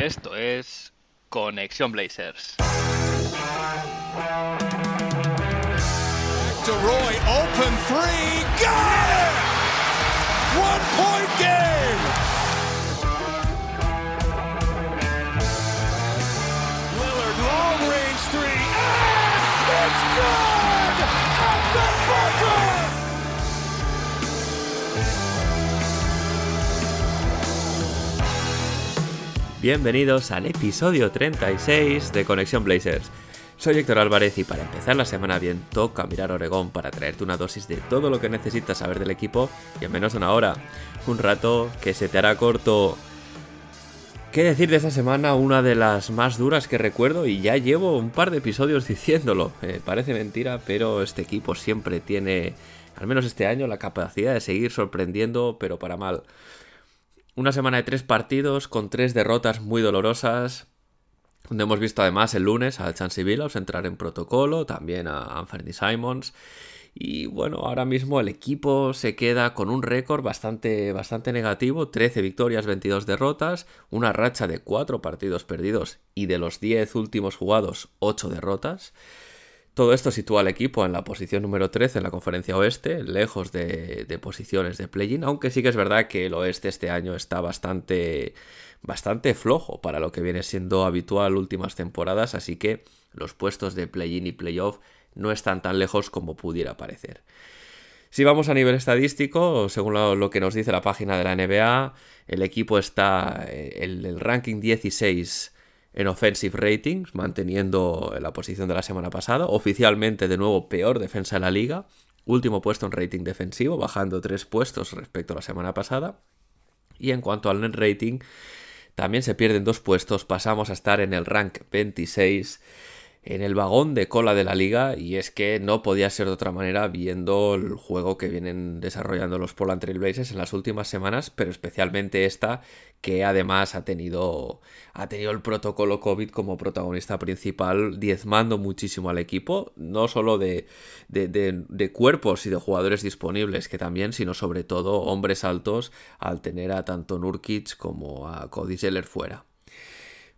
Esto es Conexión Blazers. Roy, open three, got it! One point game! Lillard, long range three, and it's good! Bienvenidos al episodio 36 de Conexión Blazers. Soy Héctor Álvarez y para empezar la semana bien toca mirar Oregón para traerte una dosis de todo lo que necesitas saber del equipo y en menos de una hora. Un rato que se te hará corto. ¿Qué decir de esta semana? Una de las más duras que recuerdo y ya llevo un par de episodios diciéndolo. Eh, parece mentira, pero este equipo siempre tiene, al menos este año, la capacidad de seguir sorprendiendo, pero para mal. Una semana de tres partidos con tres derrotas muy dolorosas, donde hemos visto además el lunes a Chansey Billups entrar en protocolo, también a Anthony Simons. Y bueno, ahora mismo el equipo se queda con un récord bastante, bastante negativo, 13 victorias, 22 derrotas, una racha de 4 partidos perdidos y de los 10 últimos jugados, 8 derrotas. Todo esto sitúa al equipo en la posición número 13 en la conferencia oeste, lejos de, posiciones de play-in, aunque sí que es verdad que el oeste este año está bastante, bastante flojo para lo que viene siendo habitual últimas temporadas, así que los puestos de play-in y play-off no están tan lejos como pudiera parecer. Si vamos a nivel estadístico, según lo, que nos dice la página de la NBA, el equipo está en el ranking 16 en offensive ratings, manteniendo la posición de la semana pasada. Oficialmente, de nuevo, peor defensa de la liga. Último puesto en rating defensivo, bajando tres puestos respecto a la semana pasada. Y en cuanto al net rating, también se pierden dos puestos. Pasamos a estar en el rank 26 en el vagón de cola de la liga y es que no podía ser de otra manera viendo el juego que vienen desarrollando los Portland Trail Blazers en las últimas semanas, pero especialmente esta que además ha tenido ha tenido el protocolo COVID como protagonista principal, diezmando muchísimo al equipo, no solo de, de, de, de cuerpos y de jugadores disponibles que también, sino sobre todo hombres altos al tener a tanto Nurkic como a Cody Zeller fuera.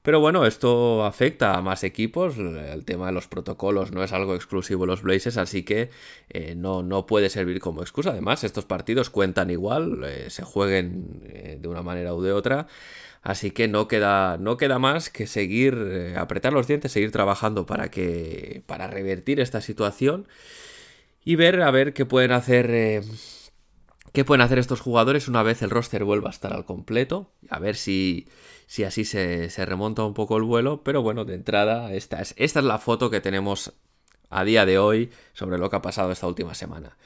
Pero bueno, esto afecta a más equipos. El tema de los protocolos no es algo exclusivo los Blazers, así que eh, no, no, puede servir como excusa. Además, estos partidos cuentan igual, eh, se jueguen eh, de una manera u de otra. Así que no queda, no queda más que seguir, apretar los dientes, seguir trabajando para que. para revertir esta situación. Y ver a ver qué pueden hacer. ¿Qué pueden hacer estos jugadores una vez el roster vuelva a estar al completo? A ver si, si así se, se, remonta un poco el vuelo. Pero bueno, de entrada, esta es, esta es la foto que tenemos a día de hoy sobre lo que ha pasado esta última semana.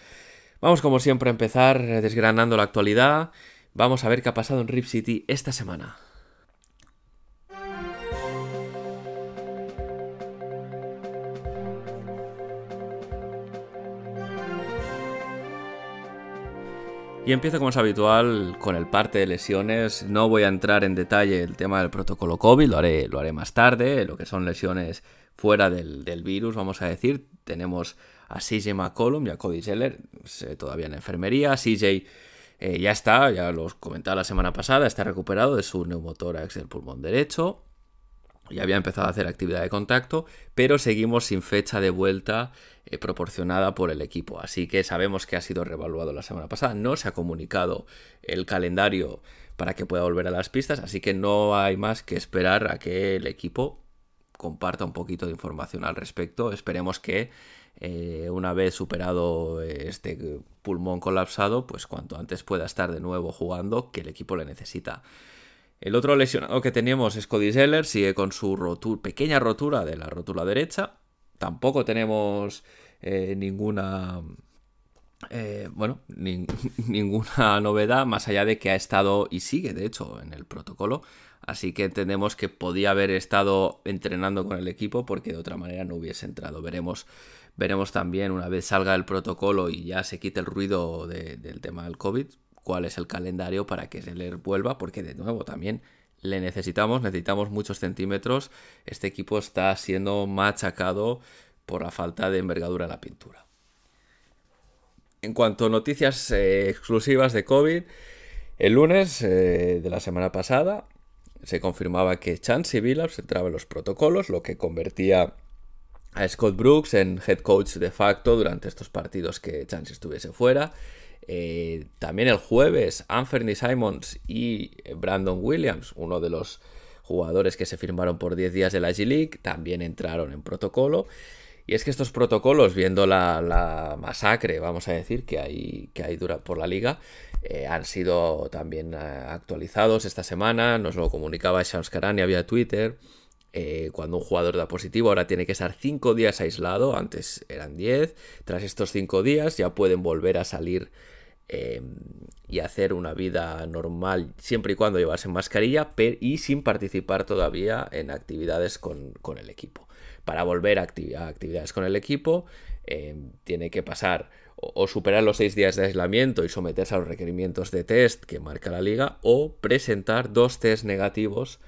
Vamos como siempre a empezar desgranando la actualidad. Vamos a ver qué ha pasado en Rip City esta semana. Y empiezo como es habitual con el parte de lesiones. No voy a entrar en detalle el tema del protocolo COVID, lo haré, lo haré más tarde. Lo que son lesiones fuera del, del virus, vamos a decir. Tenemos a CJ McCollum y a Cody Zeller todavía en enfermería. CJ eh, ya está, ya los comentaba la semana pasada, está recuperado de su neumotórax del pulmón derecho. Ya había empezado a hacer actividad de contacto, pero seguimos sin fecha de vuelta eh, proporcionada por el equipo. Así que sabemos que ha sido revaluado la semana pasada. No se ha comunicado el calendario para que pueda volver a las pistas, así que no hay más que esperar a que el equipo comparta un poquito de información al respecto. Esperemos que eh, una vez superado este pulmón colapsado, pues cuanto antes pueda estar de nuevo jugando, que el equipo le necesita. El otro lesionado que teníamos es Cody Zeller, sigue con su pequeña rotura de la rótula derecha. Tampoco tenemos eh, ninguna. Eh, bueno, ni, ninguna novedad más allá de que ha estado y sigue, de hecho, en el protocolo. Así que entendemos que podía haber estado entrenando con el equipo porque de otra manera no hubiese entrado. Veremos, veremos también una vez salga el protocolo y ya se quite el ruido de, del tema del COVID, cuál es el calendario para que se le vuelva, porque de nuevo también le necesitamos, necesitamos muchos centímetros. Este equipo está siendo machacado por la falta de envergadura en la pintura. En cuanto a noticias eh, exclusivas de COVID, el lunes eh, de la semana pasada se confirmaba que Chansey Billups entraba en los protocolos, lo que convertía a Scott Brooks en head coach de facto durante estos partidos que Chansey estuviese fuera. Eh, también el jueves, Anthony Simons y Brandon Williams, uno de los jugadores que se firmaron por 10 días de la G-League, también entraron en protocolo. Y es que estos protocolos, viendo la, masacre, vamos a decir, que hay, que hay dura por la liga, eh, han sido también eh, actualizados esta semana. Nos lo comunicaba Shams Karani vía Twitter. Eh, cuando un jugador da positivo, ahora tiene que estar 5 días aislado. Antes eran 10. Tras estos 5 días ya pueden volver a salir y hacer una vida normal siempre y cuando llevasen mascarilla y sin participar todavía en actividades con el equipo para volver a, actividades con el equipo, eh, tiene que pasar o, superar los seis días de aislamiento y someterse a los requerimientos de test que marca la liga, o presentar dos test negativos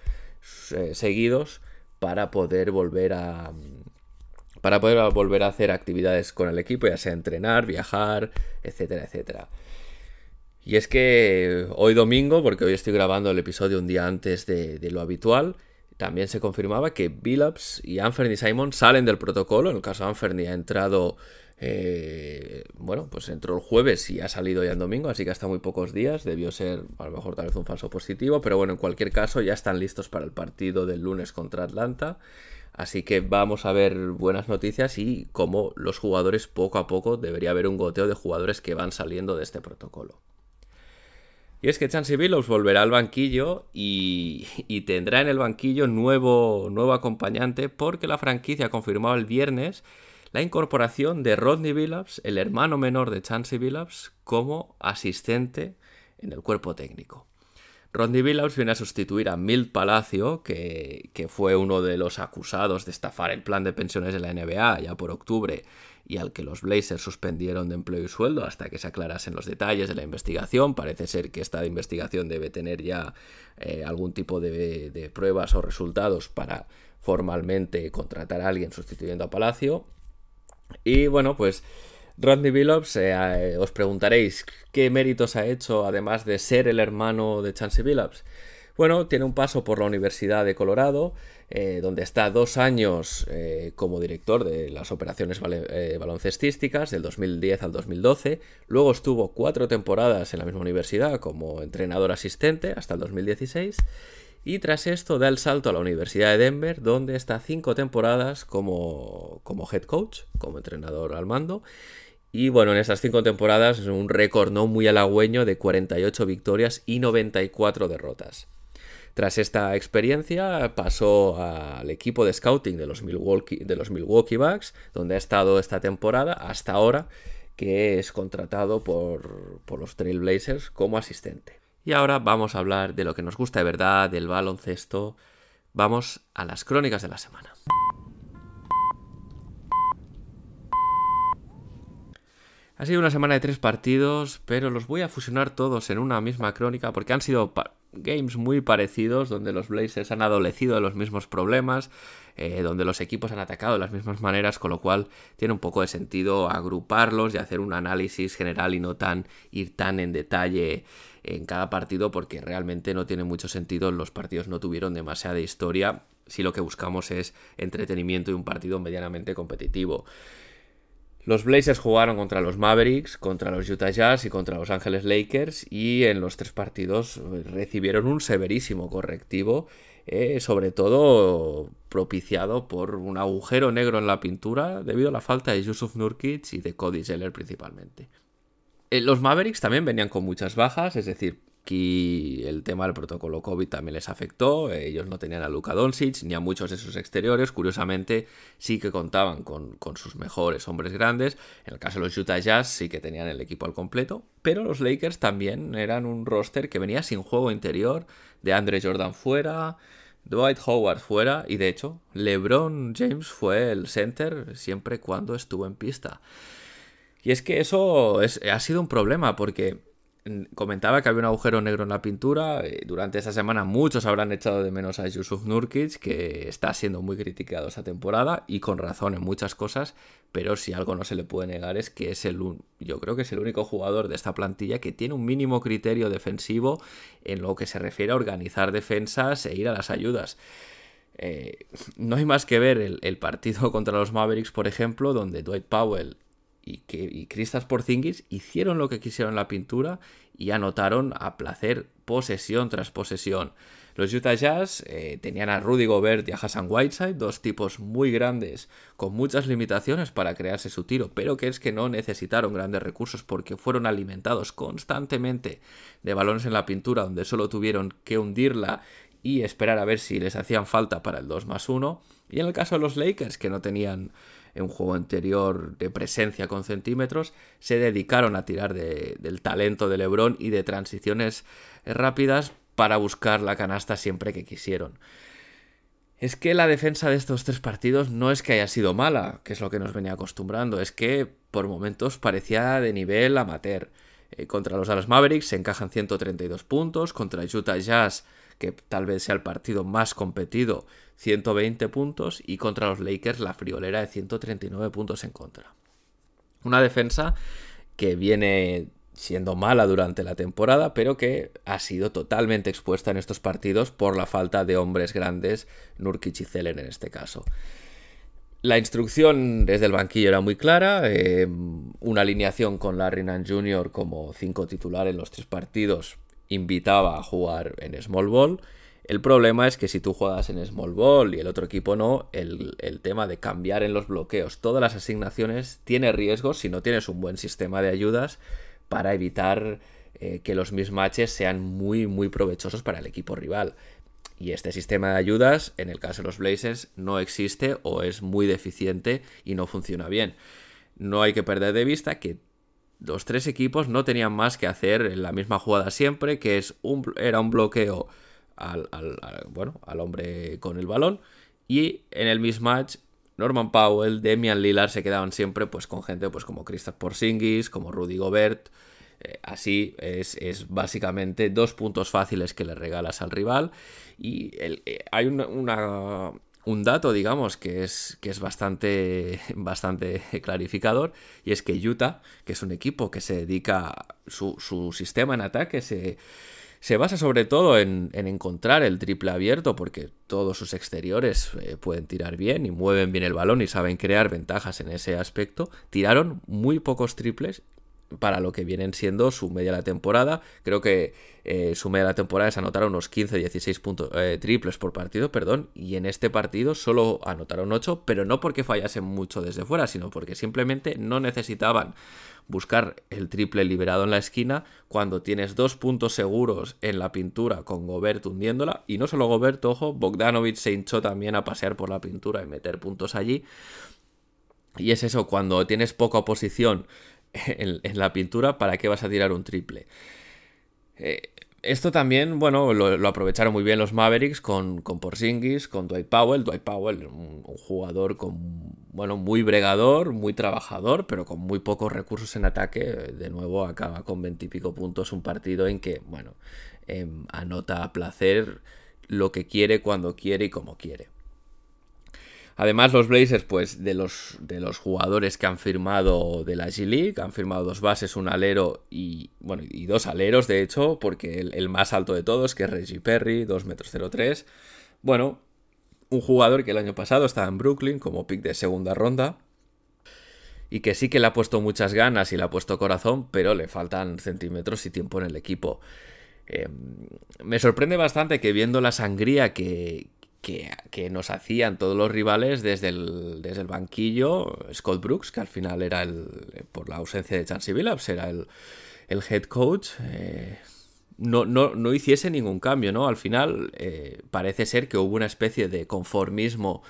eh, seguidos para poder volver a para poder volver a hacer actividades con el equipo, ya sea entrenar, viajar, etcétera, etcétera. Y es que hoy domingo, porque hoy estoy grabando el episodio un día antes de lo habitual, también se confirmaba que Billups y Anthony Simon salen del protocolo. En el caso de Anthony ha entrado, eh, bueno, pues entró el jueves y ha salido ya en domingo, así que hasta muy pocos días. Debió ser a lo mejor tal vez un falso positivo, pero bueno, en cualquier caso ya están listos para el partido del lunes contra Atlanta. Así que vamos a ver buenas noticias y cómo los jugadores poco a poco debería haber un goteo de jugadores que van saliendo de este protocolo. Y es que Chansey Billups volverá al banquillo y, tendrá en el banquillo nuevo, nuevo acompañante porque la franquicia ha confirmado el viernes la incorporación de Rodney Billups, el hermano menor de Chansey Billups, como asistente en el cuerpo técnico. Rodney Billups viene a sustituir a Milt Palacio, que, que, fue uno de los acusados de estafar el plan de pensiones de la NBA ya por octubre y al que los Blazers suspendieron de empleo y sueldo hasta que se aclarasen los detalles de la investigación. Parece ser que esta investigación debe tener ya eh, algún tipo de, pruebas o resultados para formalmente contratar a alguien sustituyendo a Palacio. Y bueno, pues Rodney Billups, eh, eh, os preguntaréis qué méritos ha hecho además de ser el hermano de Chancey Billups. Bueno, tiene un paso por la Universidad de Colorado, eh, donde está dos años eh, como director de las operaciones eh, baloncestísticas, del 2010 al 2012. Luego estuvo cuatro temporadas en la misma universidad como entrenador asistente hasta el 2016. Y tras esto da el salto a la Universidad de Denver, donde está cinco temporadas como, como head coach, como entrenador al mando. Y bueno, en esas cinco temporadas es un récord no muy halagüeño de 48 victorias y 94 derrotas. Tras esta experiencia pasó al equipo de scouting de los Milwaukee, Bucks, donde ha estado esta temporada hasta ahora, que es contratado por, por los Trailblazers como asistente. Y ahora vamos a hablar de lo que nos gusta de verdad, del baloncesto. Vamos a las crónicas de la semana. Ha sido una semana de tres partidos, pero los voy a fusionar todos en una misma crónica porque han sido games muy parecidos, donde los Blazers han adolecido de los mismos problemas, eh, donde los equipos han atacado de las mismas maneras, con lo cual tiene un poco de sentido agruparlos y hacer un análisis general y no tan ir tan en detalle en cada partido, porque realmente no tiene mucho sentido, los partidos no tuvieron demasiada historia si lo que buscamos es entretenimiento y un partido medianamente competitivo. Los Blazers jugaron contra los Mavericks, contra los Utah Jazz y contra los Ángeles Lakers y en los tres partidos eh, recibieron un severísimo correctivo, eh, sobre todo propiciado por un agujero negro en la pintura debido a la falta de Yusuf Nurkic y de Cody Zeller principalmente. Eh, los Mavericks también venían con muchas bajas, es decir, Aquí el tema del protocolo COVID también les afectó. Ellos no tenían a Luka Doncic ni a muchos de sus exteriores. Curiosamente, sí que contaban con, sus mejores hombres grandes. En el caso de los Utah Jazz, sí que tenían el equipo al completo. Pero los Lakers también eran un roster que venía sin juego interior. De Andre Jordan fuera, Dwight Howard fuera. Y de hecho, LeBron James fue el center siempre cuando estuvo en pista. Y es que eso ha sido un problema porque comentaba que había un agujero negro en la pintura. Eh, durante esta semana muchos habrán echado de menos a Yusuf Nurkic, que está siendo muy criticado esta temporada y con razón en muchas cosas. Pero si algo no se le puede negar es que es el, yo creo que es el único jugador de esta plantilla que tiene un mínimo criterio defensivo en lo que se refiere a organizar defensas e ir a las ayudas. Eh, no hay más que ver el, el partido contra los Mavericks, por ejemplo, donde Dwight Powell y, que, y Kristaps Porzingis hicieron lo que quisieron en la pintura y anotaron a placer posesión tras posesión. Los Utah Jazz eh, tenían a Rudy Gobert y a Hassan Whiteside, dos tipos muy grandes con muchas limitaciones para crearse su tiro, pero que es que no necesitaron grandes recursos porque fueron alimentados constantemente de balones en la pintura donde solo tuvieron que hundirla y esperar a ver si les hacían falta para el 2 más 1. Y en el caso de los Lakers, que no tenían en un juego anterior de presencia con centímetros, se dedicaron a tirar del talento de Lebron y de transiciones rápidas para buscar la canasta siempre que quisieron. Es que la defensa de estos tres partidos no es que haya sido mala, que es lo que nos venía acostumbrando, es que por momentos parecía de nivel amateur. Eh, contra los Dallas Mavericks se encajan 132 puntos, contra Utah Jazz que tal vez sea el partido más competido, 120 puntos, y contra los Lakers la friolera de 139 puntos en contra. Una defensa que viene siendo mala durante la temporada, pero que ha sido totalmente expuesta en estos partidos por la falta de hombres grandes, Nurkic y Zelen en este caso. La instrucción desde el banquillo era muy clara, eh, una alineación con Larry Nance Jr. como cinco titulares en los tres partidos invitaba a jugar en small ball. El problema es que si tú juegas en small ball y el otro equipo no, el, tema de cambiar en los bloqueos todas las asignaciones tiene riesgos si no tienes un buen sistema de ayudas para evitar eh, que los mismatches sean muy muy provechosos para el equipo rival. Y este sistema de ayudas, en el caso de los Blazers, no existe o es muy deficiente y no funciona bien. No hay que perder de vista que los tres equipos no tenían más que hacer en la misma jugada siempre, que es un, era un bloqueo al, bueno, al hombre con el balón. Y en el mismatch, Norman Powell, Demian Lillard se quedaban siempre pues, con gente pues, como Kristaps Porzingis, como Rudy Gobert. Eh, así es, es, básicamente dos puntos fáciles que le regalas al rival. Y eh, hay un dato, digamos, que es, que es bastante, bastante clarificador, y es que Utah, que es un equipo que se dedica, su, su sistema en ataque se, se basa sobre todo en, en, encontrar el triple abierto, porque todos sus exteriores eh, pueden tirar bien y mueven bien el balón y saben crear ventajas en ese aspecto. Tiraron muy pocos triples para lo que vienen siendo su media de la temporada. Creo que eh, su media de la temporada es anotar unos 15-16 puntos eh, triples por partido, perdón, y en este partido solo anotaron 8, pero no porque fallasen mucho desde fuera, sino porque simplemente no necesitaban buscar el triple liberado en la esquina cuando tienes dos puntos seguros en la pintura con Gobert hundiéndola, y no solo Gobert, ojo, Bogdanovich se hinchó también a pasear por la pintura y meter puntos allí. Y es eso, cuando tienes poca oposición en, la pintura, ¿para qué vas a tirar un triple? Eh, esto también, bueno, lo, aprovecharon muy bien los Mavericks con, con Porzingis, con Dwight Powell. Dwight Powell, un, jugador con, bueno, muy bregador, muy trabajador, pero con muy pocos recursos en ataque. De nuevo acaba con veintipico puntos un partido en que, bueno, em, anota a placer lo que quiere, cuando quiere y como quiere. Además, los Blazers, pues, de los, de los jugadores que han firmado de la G-League, han firmado dos bases, un alero y, bueno, y dos aleros, de hecho, porque el, más alto de todos, que es Reggie Perry, 2 metros 03. Bueno, un jugador que el año pasado estaba en Brooklyn como pick de segunda ronda, y que sí que le ha puesto muchas ganas y le ha puesto corazón, pero le faltan centímetros y tiempo en el equipo. Em, me sorprende bastante que viendo la sangría que, que, nos hacían todos los rivales desde el, desde el banquillo. Scott Brooks, que al final era el, por la ausencia de Chansey Billups, era el, el head coach. Eh, no, no, hiciese ningún cambio, ¿no? Al final eh, parece ser que hubo una especie de conformismo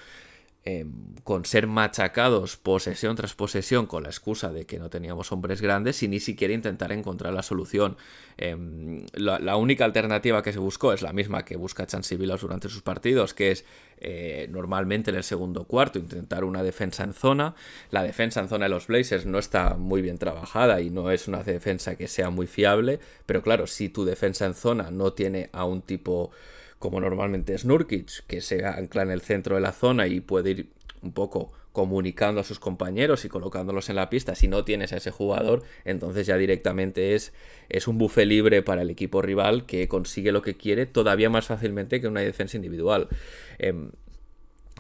Em, con ser machacados posesión tras posesión con la excusa de que no teníamos hombres grandes y ni siquiera intentar encontrar la solución. Em, la, única alternativa que se buscó es la misma que busca Chansey durante sus partidos, que es eh, normalmente en el segundo cuarto intentar una defensa en zona. La defensa en zona de los Blazers no está muy bien trabajada y no es una defensa que sea muy fiable, pero claro, si tu defensa en zona no tiene a un tipo como normalmente es Nurkic, que se ancla en el centro de la zona y puede ir un poco comunicando a sus compañeros y colocándolos en la pista. Si no tienes a ese jugador, entonces ya directamente es, es un bufe libre para el equipo rival que consigue lo que quiere todavía más fácilmente que una defensa individual. Em,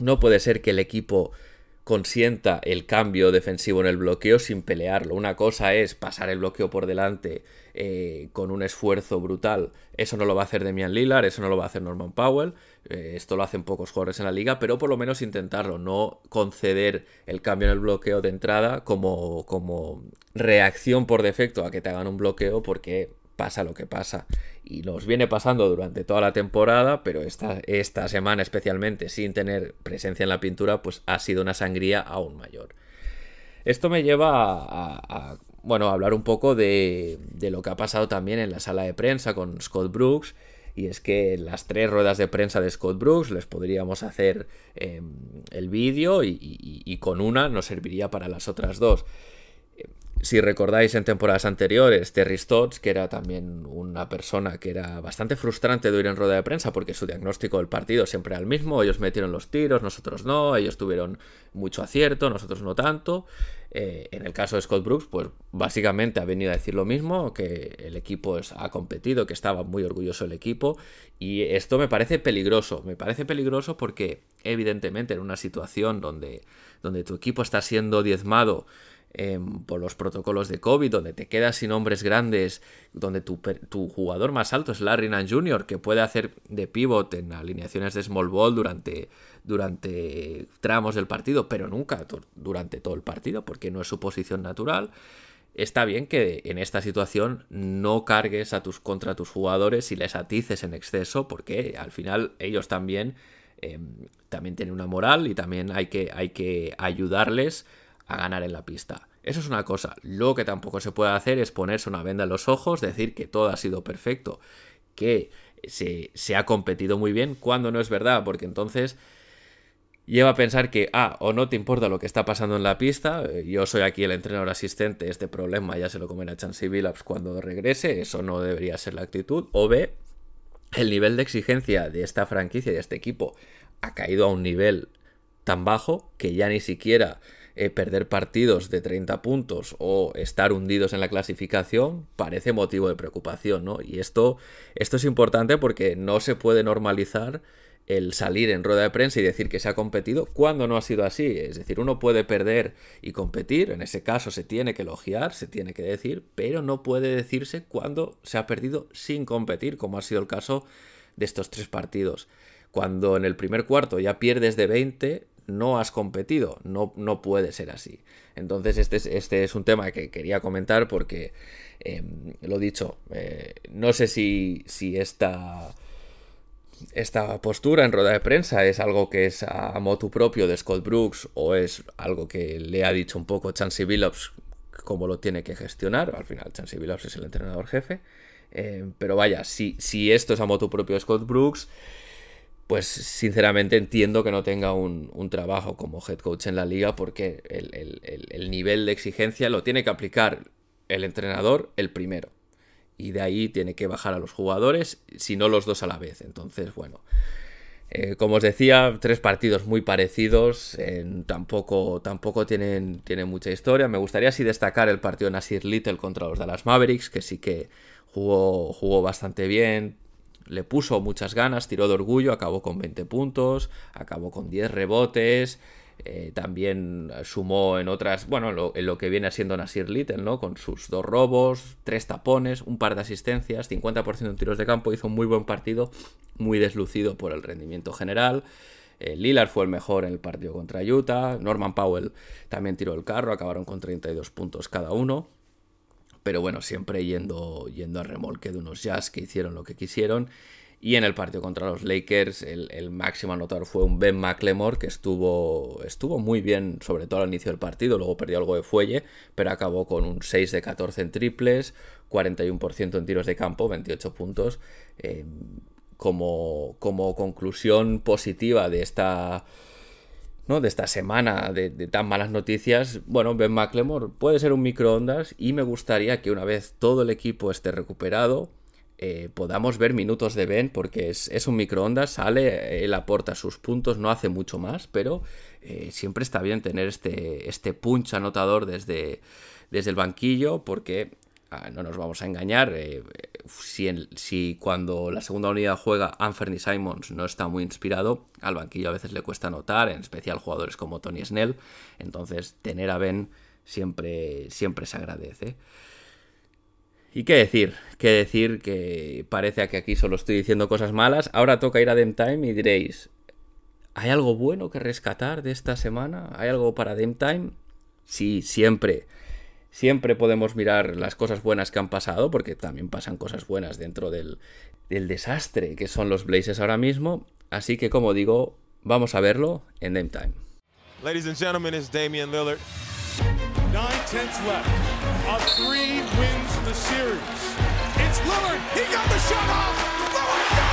no puede ser que el equipo consienta el cambio defensivo en el bloqueo sin pelearlo. Una cosa es pasar el bloqueo por delante eh, con un esfuerzo brutal. Eso no lo va a hacer Demian Lillard, eso no lo va a hacer Norman Powell. Eh, esto lo hacen pocos jugadores en la liga, pero por lo menos intentarlo, no conceder el cambio en el bloqueo de entrada como, como reacción por defecto a que te hagan un bloqueo porque pasa lo que pasa. Y nos viene pasando durante toda la temporada, pero esta, esta semana especialmente, sin tener presencia en la pintura, pues ha sido una sangría aún mayor. Esto me lleva a, bueno, hablar un poco de, de, lo que ha pasado también en la sala de prensa con Scott Brooks. Y es que las tres ruedas de prensa de Scott Brooks les podríamos hacer em, el vídeo y, y, con una nos serviría para las otras dos. Si recordáis en temporadas anteriores, Terry Stotts, que era también una persona que era bastante frustrante de ir en rueda de prensa porque su diagnóstico del partido siempre era el mismo, ellos metieron los tiros, nosotros no, ellos tuvieron mucho acierto, nosotros no tanto. Eh, en el caso de Scott Brooks, pues básicamente ha venido a decir lo mismo, que el equipo ha competido, que estaba muy orgulloso el equipo, y esto me parece peligroso, me parece peligroso porque evidentemente en una situación donde, donde tu equipo está siendo diezmado, Em, por los protocolos de COVID, donde te quedas sin hombres grandes, donde tu, jugador más alto es Larry Nance Jr., que puede hacer de pivot en alineaciones de small ball durante, durante tramos del partido, pero nunca durante todo el partido, porque no es su posición natural. Está bien que en esta situación no cargues a tus, contra tus jugadores y les atices en exceso, porque al final ellos también, em, también tienen una moral y también hay que, hay que ayudarles a ganar en la pista. Eso es una cosa. Lo que tampoco se puede hacer es ponerse una venda en los ojos, decir que todo ha sido perfecto, que se, se ha competido muy bien, cuando no es verdad, porque entonces lleva a pensar que, ah, o no te importa lo que está pasando en la pista, eh, yo soy aquí el entrenador asistente, este problema ya se lo comerá Chansey Billups cuando regrese, eso no debería ser la actitud, o B, el nivel de exigencia de esta franquicia, de este equipo, ha caído a un nivel tan bajo que ya ni siquiera eh, perder partidos de 30 puntos o estar hundidos en la clasificación parece motivo de preocupación, ¿no? Y esto, esto es importante porque no se puede normalizar el salir en rueda de prensa y decir que se ha competido cuando no ha sido así. Es decir, uno puede perder y competir, en ese caso se tiene que elogiar, se tiene que decir, pero no puede decirse cuando se ha perdido sin competir, como ha sido el caso de estos tres partidos. Cuando en el primer cuarto ya pierdes de 20, no has competido. No, no puede ser así. Entonces, este es, este es un tema que quería comentar porque, em, lo dicho, eh, no sé si, si esta, esta postura en rueda de prensa es algo que es a motu propio de Scott Brooks o es algo que le ha dicho un poco Chansey Billups cómo lo tiene que gestionar. Al final, Chansey Billups es el entrenador jefe. Em, pero vaya, si, si esto es a motu propio de Scott Brooks, pues sinceramente entiendo que no tenga un, trabajo como head coach en la liga porque el, nivel de exigencia lo tiene que aplicar el entrenador el primero. Y de ahí tiene que bajar a los jugadores, si no los dos a la vez. Entonces, bueno, eh, como os decía, tres partidos muy parecidos, tampoco, tampoco tienen, tienen, mucha historia. Me gustaría así destacar el partido de Nasir Little contra los Dallas Mavericks, que sí que jugó, jugó bastante bien, le puso muchas ganas, tiró de orgullo, acabó con 20 puntos, acabó con 10 rebotes, eh, también sumó en otras, bueno, en lo que viene siendo Nasir Little, ¿no? Con sus dos robos, tres tapones, un par de asistencias, 50% en tiros de campo, hizo un muy buen partido, muy deslucido por el rendimiento general. Eh, Lillard fue el mejor en el partido contra Utah, Norman Powell también tiró el carro, acabaron con 32 puntos cada uno pero bueno, siempre yendo, yendo remolque de unos jazz que hicieron lo que quisieron. Y en el partido contra los Lakers, el, máximo anotador fue un Ben McLemore que estuvo, estuvo muy bien, sobre todo al inicio del partido. Luego perdió algo de fuelle, pero acabó con un 6 de 14 en triples, 41% en tiros de campo, 28 puntos. Eh, como, como conclusión positiva de esta, ¿no? de esta semana de, tan malas noticias, bueno, Ben McLemore puede ser un microondas y me gustaría que una vez todo el equipo esté recuperado, eh, podamos ver minutos de Ben porque es, un microondas, sale, él aporta sus puntos, no hace mucho más, pero eh, siempre está bien tener este, este punch anotador desde, desde el banquillo porque ah, no nos vamos a engañar, eh, si, si, cuando la segunda unidad juega Anthony Simons no está muy inspirado, al banquillo a veces le cuesta anotar, en especial jugadores como Tony Snell, entonces tener a Ben siempre, siempre se agradece. ¿Y qué decir? ¿Qué decir que parece que aquí solo estoy diciendo cosas malas? Ahora toca ir a Dem Time y diréis, ¿hay algo bueno que rescatar de esta semana? ¿Hay algo para Dem Time? Sí, siempre. Siempre podemos mirar las cosas buenas que han pasado, porque también pasan cosas buenas dentro del, del desastre que son los Blazers ahora mismo. Así que, como digo, vamos a verlo en Dem Time. Ladies and gentlemen, it's Damian Lillard. Nine tenths left. A three wins the series. It's Lillard. He got the shot off. Lillard!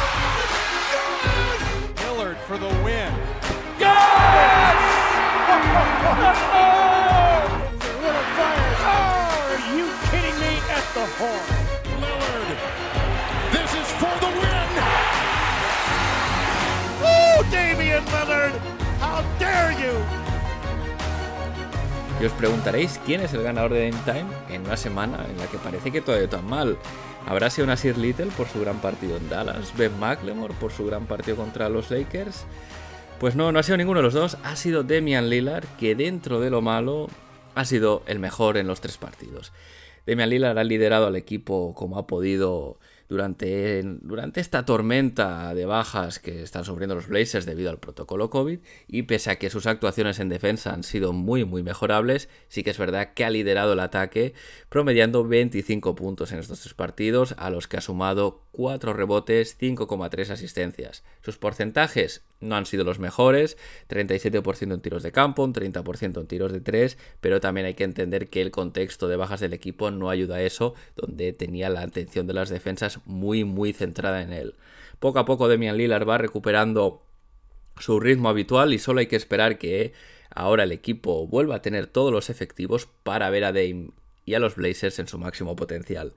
Lillard for the win. Yes! Lillard fires. Oh, are you kidding me? At the horn. Lillard. This is for the win. Oh, Damian Lillard. How dare you? Y os preguntaréis quién es el ganador de Game Time en una semana en la que parece que todo ha ido tan mal. ¿Habrá sido Nasir Little por su gran partido en Dallas? ¿Ben McLemore por su gran partido contra los Lakers? Pues no, no ha sido ninguno de los dos. Ha sido Demian Lillard, que dentro de lo malo ha sido el mejor en los tres partidos. Demian Lillard ha liderado al equipo como ha podido durante, durante esta tormenta de bajas que están sufriendo los Blazers debido al protocolo COVID y pese a que sus actuaciones en defensa han sido muy muy mejorables, sí que es verdad que ha liderado el ataque promediando 25 puntos en estos tres partidos a los que ha sumado 4 rebotes, 5,3 asistencias. Sus porcentajes no han sido los mejores, 37% en tiros de campo, un 30% en tiros de 3, pero también hay que entender que el contexto de bajas del equipo no ayuda a eso, donde tenía la atención de las defensas muy muy centrada en él. Poco a poco Demian Lillard va recuperando su ritmo habitual y solo hay que esperar que ahora el equipo vuelva a tener todos los efectivos para ver a Dame y a los Blazers en su máximo potencial.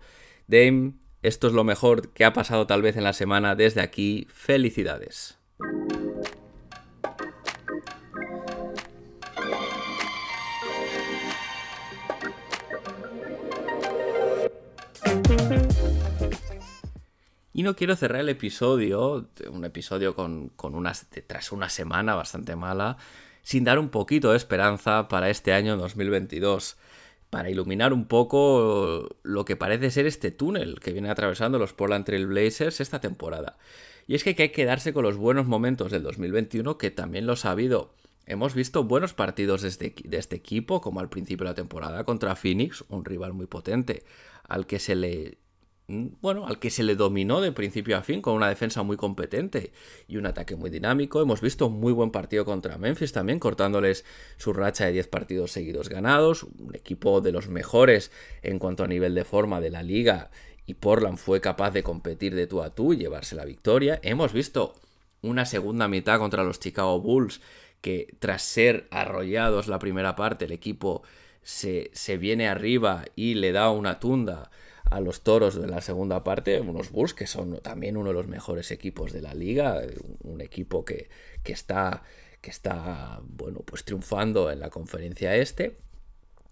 Dame, esto es lo mejor que ha pasado tal vez en la semana desde aquí. Felicidades. Y no quiero cerrar el episodio, un episodio con, tras una semana bastante mala, sin dar un poquito de esperanza para este año 2022, para iluminar un poco lo que parece ser este túnel que viene atravesando los Portland Trail Blazers esta temporada. Y es que hay que quedarse con los buenos momentos del 2021, que también los ha habido. Hemos visto buenos partidos de este, de este equipo, como al principio de la temporada contra Phoenix, un rival muy potente, al que se le bueno, al que se le dominó de principio a fin con una defensa muy competente y un ataque muy dinámico. Hemos visto un muy buen partido contra Memphis también, cortándoles su racha de 10 partidos seguidos ganados, un equipo de los mejores en cuanto a nivel de forma de la liga y Portland fue capaz de competir de tú a tú y llevarse la victoria. Hemos visto una segunda mitad contra los Chicago Bulls que tras ser arrollados la primera parte el equipo se, se viene arriba y le da una tunda a los toros de la segunda parte, unos Bulls que son también uno de los mejores equipos de la liga, un equipo que, está, que está, bueno, pues triunfando en la conferencia este.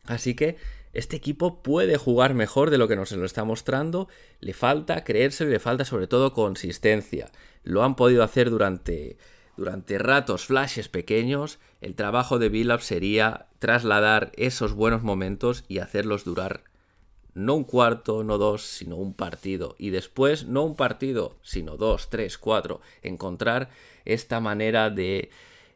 Así que este equipo puede jugar mejor de lo que nos lo está mostrando, le falta creerse, le falta sobre todo consistencia. Lo han podido hacer durante, durante ratos, flashes pequeños. El trabajo de Billups sería trasladar esos buenos momentos y hacerlos durar no un cuarto, no dos, sino un partido. Y después, no un partido, sino dos, tres, cuatro. Encontrar esta manera de,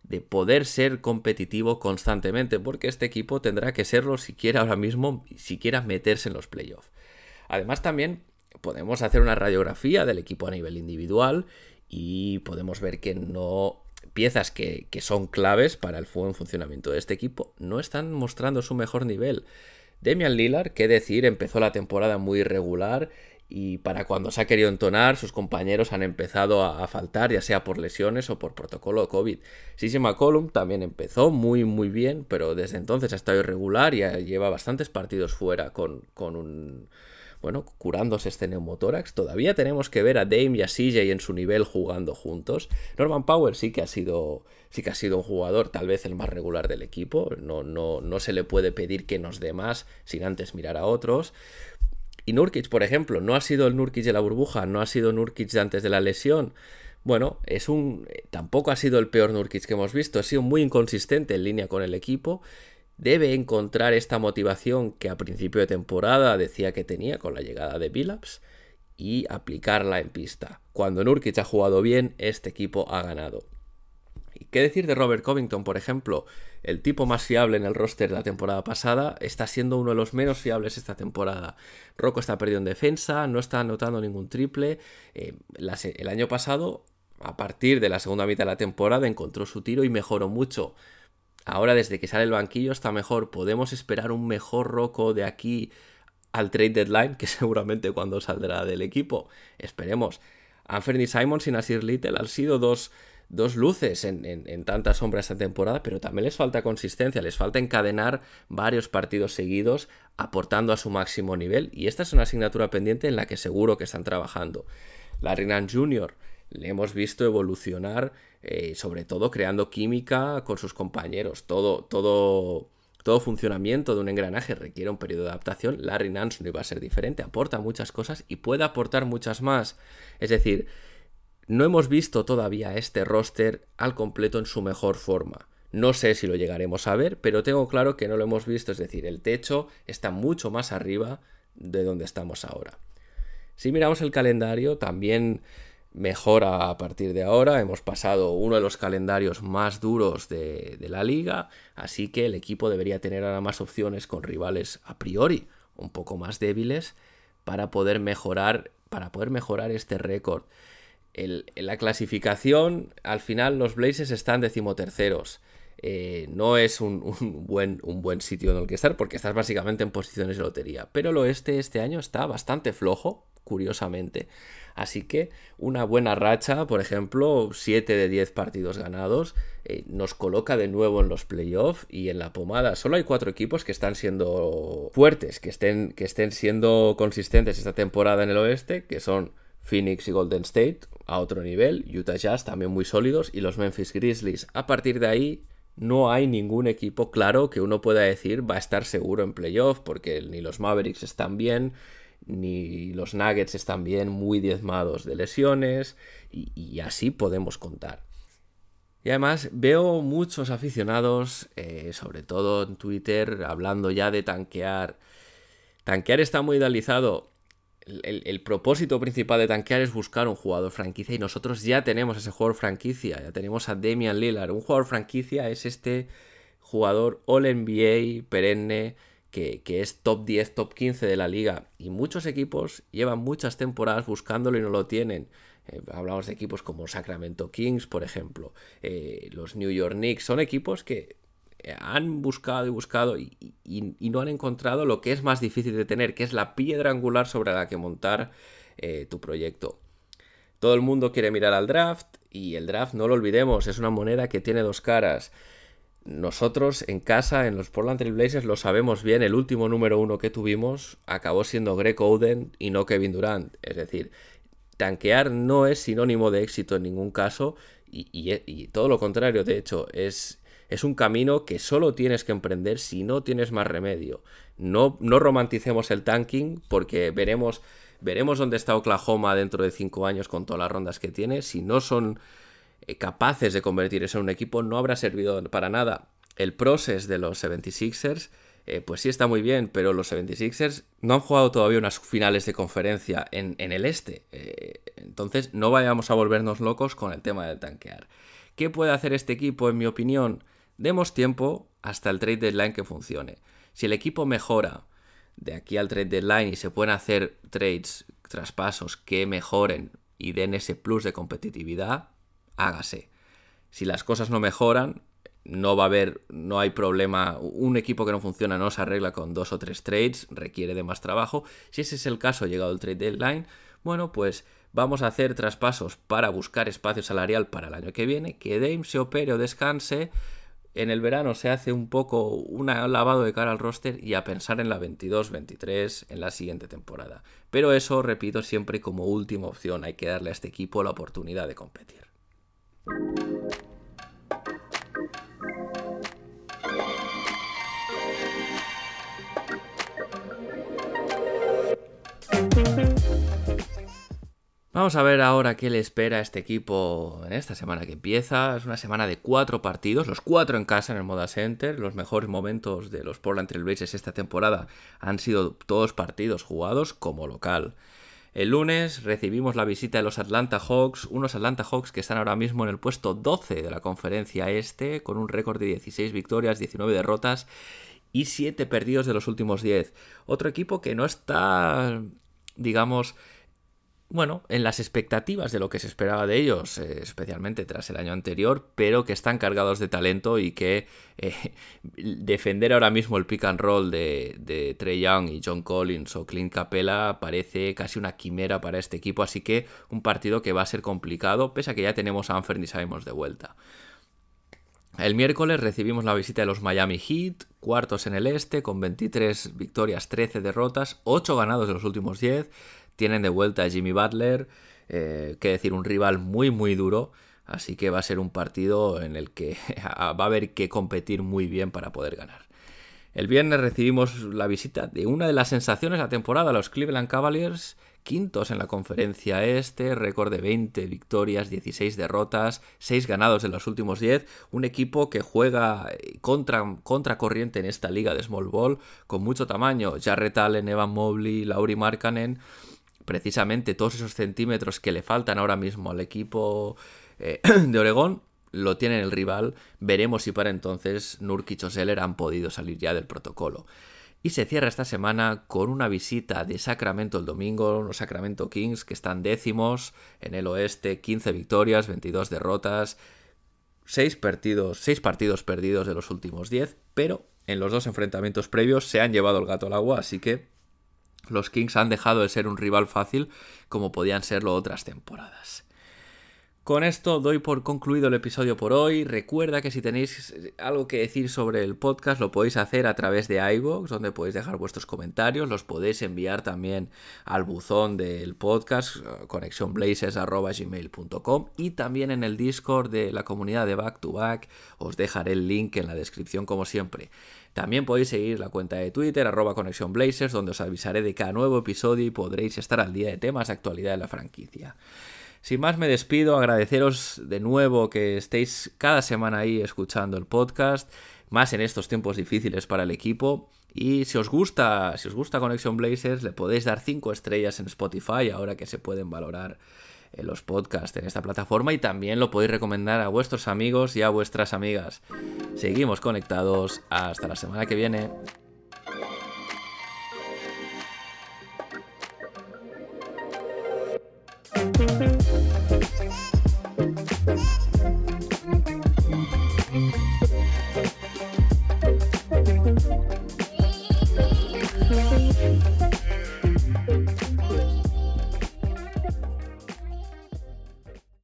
de poder ser competitivo constantemente, porque este equipo tendrá que serlo si quiere ahora mismo, si quiera meterse en los playoffs. Además también podemos hacer una radiografía del equipo a nivel individual y podemos ver que no piezas que, que son claves para el buen funcionamiento de este equipo no están mostrando su mejor nivel. Demian Lillard, qué decir, empezó la temporada muy irregular y para cuando se ha querido entonar, sus compañeros han empezado a, faltar, ya sea por lesiones o por protocolo COVID. Sissy McCollum también empezó muy muy bien, pero desde entonces ha estado irregular y lleva bastantes partidos fuera con, con un... Bueno, curándose este neumotórax. Todavía tenemos que ver a Dame y a CJ en su nivel jugando juntos. Norman Powell sí que ha sido, sí que ha sido un jugador tal vez el más regular del equipo. No, no, no se le puede pedir que nos dé más sin antes mirar a otros. Y Nurkic, por ejemplo, no ha sido el Nurkic de la burbuja, no ha sido Nurkic de antes de la lesión. Bueno, es un. Tampoco ha sido el peor Nurkic que hemos visto. Ha sido muy inconsistente en línea con el equipo. Debe encontrar esta motivación que a principio de temporada decía que tenía con la llegada de Billups y aplicarla en pista. Cuando Nurkic ha jugado bien, este equipo ha ganado. ¿Y qué decir de Robert Covington, por ejemplo? el tipo más fiable en el roster de la temporada pasada, está siendo uno de los menos fiables esta temporada. Rocco está perdido en defensa, no está anotando ningún triple. Eh, el año pasado, a partir de la segunda mitad de la temporada, encontró su tiro y mejoró mucho. Ahora, desde que sale el banquillo, está mejor. Podemos esperar un mejor Rocco de aquí al trade deadline, que seguramente cuando saldrá del equipo. Esperemos. Anthony Simons y Nasir Little han sido dos dos luces en, en, tanta sombra esta temporada, pero también les falta consistencia, les falta encadenar varios partidos seguidos aportando a su máximo nivel y esta es una asignatura pendiente en la que seguro que están trabajando. Larry Nance Jr. le hemos visto evolucionar, eh, sobre todo creando química con sus compañeros, todo, todo, todo funcionamiento de un engranaje requiere un periodo de adaptación. Larry Nance no iba a ser diferente, aporta muchas cosas y puede aportar muchas más. Es decir, no hemos visto todavía este roster al completo en su mejor forma. No sé si lo llegaremos a ver, pero tengo claro que no lo hemos visto, es decir, el techo está mucho más arriba de donde estamos ahora. Si miramos el calendario, también mejora a partir de ahora. Hemos pasado uno de los calendarios más duros de, la liga, así que el equipo debería tener ahora más opciones con rivales a priori un poco más débiles para poder mejorar, para poder mejorar este récord en la clasificación, al final los Blazers están decimoterceros. Eh, no es un, buen, un buen sitio en el que estar porque estás básicamente en posiciones de lotería. Pero el oeste este año está bastante flojo, curiosamente. Así que una buena racha, por ejemplo, 7 de 10 partidos ganados, eh, nos coloca de nuevo en los playoffs y en la pomada. Solo hay cuatro equipos que están siendo fuertes, que estén, que estén siendo consistentes esta temporada en el oeste, que son Phoenix y Golden State a otro nivel, Utah Jazz también muy sólidos y los Memphis Grizzlies. A partir de ahí no hay ningún equipo claro que uno pueda decir va a estar seguro en playoff porque ni los Mavericks están bien, ni los Nuggets están bien, muy diezmados de lesiones y, así podemos contar. Y además veo muchos aficionados, eh, sobre todo en Twitter, hablando ya de tanquear. Tanquear está muy idealizado el, propósito principal de tanquear es buscar un jugador franquicia y nosotros ya tenemos ese jugador franquicia, ya tenemos a Damian Lillard. Un jugador franquicia es este jugador All NBA perenne que, es top 10, top 15 de la liga y muchos equipos llevan muchas temporadas buscándolo y no lo tienen. Eh, hablamos de equipos como Sacramento Kings, por ejemplo, eh, los New York Knicks, son equipos que eh, han buscado y buscado y, no han encontrado lo que es más difícil de tener, que es la piedra angular sobre la que montar tu proyecto. Todo el mundo quiere mirar al draft y el draft, no lo olvidemos, es una moneda que tiene dos caras. Nosotros en casa, en los Portland Trail Blazers, lo sabemos bien, el último número uno que tuvimos acabó siendo Greg Oden y no Kevin Durant. Es decir, tanquear no es sinónimo de éxito en ningún caso y, todo lo contrario, de hecho, es, un camino que solo tienes que emprender si no tienes más remedio. No, no romanticemos el tanking porque veremos, veremos dónde está Oklahoma dentro de cinco años con todas las rondas que tiene. Si no son capaces de convertirse en un equipo, no habrá servido para nada. El process de los 76ers, eh, pues sí está muy bien, pero los 76ers no han jugado todavía unas finales de conferencia en, el este. Eh, entonces no vayamos a volvernos locos con el tema del tanquear. ¿Qué puede hacer este equipo, en mi opinión? Demos tiempo hasta el trade deadline que funcione. Si el equipo mejora de aquí al trade deadline y se pueden hacer trades traspasos que mejoren y den ese plus de competitividad, hágase. Si las cosas no mejoran, no va a haber, no hay problema. Un equipo que no funciona no se arregla con dos o tres trades, requiere de más trabajo. Si ese es el caso, llegado el trade deadline, bueno, pues vamos a hacer traspasos para buscar espacio salarial para el año que viene, que Dame se opere o descanse. En el verano se hace un poco un lavado de cara al roster y a pensar en la 22-23 en la siguiente temporada. Pero eso, repito, siempre como última opción. Hay que darle a este equipo la oportunidad de competir. Vamos a ver ahora qué le espera a este equipo en esta semana que empieza. Es una semana de cuatro partidos, los cuatro en casa en el Moda Center. Los mejores momentos de los Portland Trail Blazers esta temporada han sido todos partidos jugados como local. El lunes recibimos la visita de los Atlanta Hawks, unos Atlanta Hawks que están ahora mismo en el puesto 12 de la conferencia este, con un récord de 16 victorias, 19 derrotas y 7 perdidos de los últimos 10. Otro equipo que no está, digamos, bueno, en las expectativas de lo que se esperaba de ellos, eh, especialmente tras el año anterior, pero que están cargados de talento y que eh, defender ahora mismo el pick and roll de, Trey Young y John Collins o Clint Capella parece casi una quimera para este equipo, así que un partido que va a ser complicado, pese a que ya tenemos a Anfern y Simons de vuelta. El miércoles recibimos la visita de los Miami Heat, cuartos en el este, con 23 victorias, 13 derrotas, 8 ganados de los últimos 10 tienen de vuelta a Jimmy Butler, eh, que decir, un rival muy, muy duro. Así que va a ser un partido en el que va a haber que competir muy bien para poder ganar. El viernes recibimos la visita de una de las sensaciones de la temporada, los Cleveland Cavaliers, quintos en la conferencia este, récord de 20 victorias, 16 derrotas, 6 ganados en los últimos 10, un equipo que juega contra, contra corriente en esta liga de small ball con mucho tamaño, Jarrett Allen, Evan Mobley, Lauri Markkanen, precisamente todos esos centímetros que le faltan ahora mismo al equipo eh, de Oregón lo tiene el rival. Veremos si para entonces Nurkic o Seller han podido salir ya del protocolo. Y se cierra esta semana con una visita de Sacramento el domingo, los Sacramento Kings que están décimos en el oeste, 15 victorias, 22 derrotas, 6 partidos, 6 partidos perdidos de los últimos 10, pero en los dos enfrentamientos previos se han llevado el gato al agua, así que los Kings han dejado de ser un rival fácil como podían serlo otras temporadas. Con esto doy por concluido el episodio por hoy. Recuerda que si tenéis algo que decir sobre el podcast lo podéis hacer a través de iVoox, donde podéis dejar vuestros comentarios. Los podéis enviar también al buzón del podcast, conexionblazers.gmail.com y también en el Discord de la comunidad de Back to Back. Os dejaré el link en la descripción como siempre. También podéis seguir la cuenta de Twitter, arroba donde os avisaré de cada nuevo episodio y podréis estar al día de temas de actualidad de la franquicia. Sin más me despido, agradeceros de nuevo que estéis cada semana ahí escuchando el podcast, más en estos tiempos difíciles para el equipo. Y si os gusta, si os gusta Conexión Blazers, le podéis dar 5 estrellas en Spotify ahora que se pueden valorar en los podcasts en esta plataforma y también lo podéis recomendar a vuestros amigos y a vuestras amigas. Seguimos conectados. Hasta la semana que viene.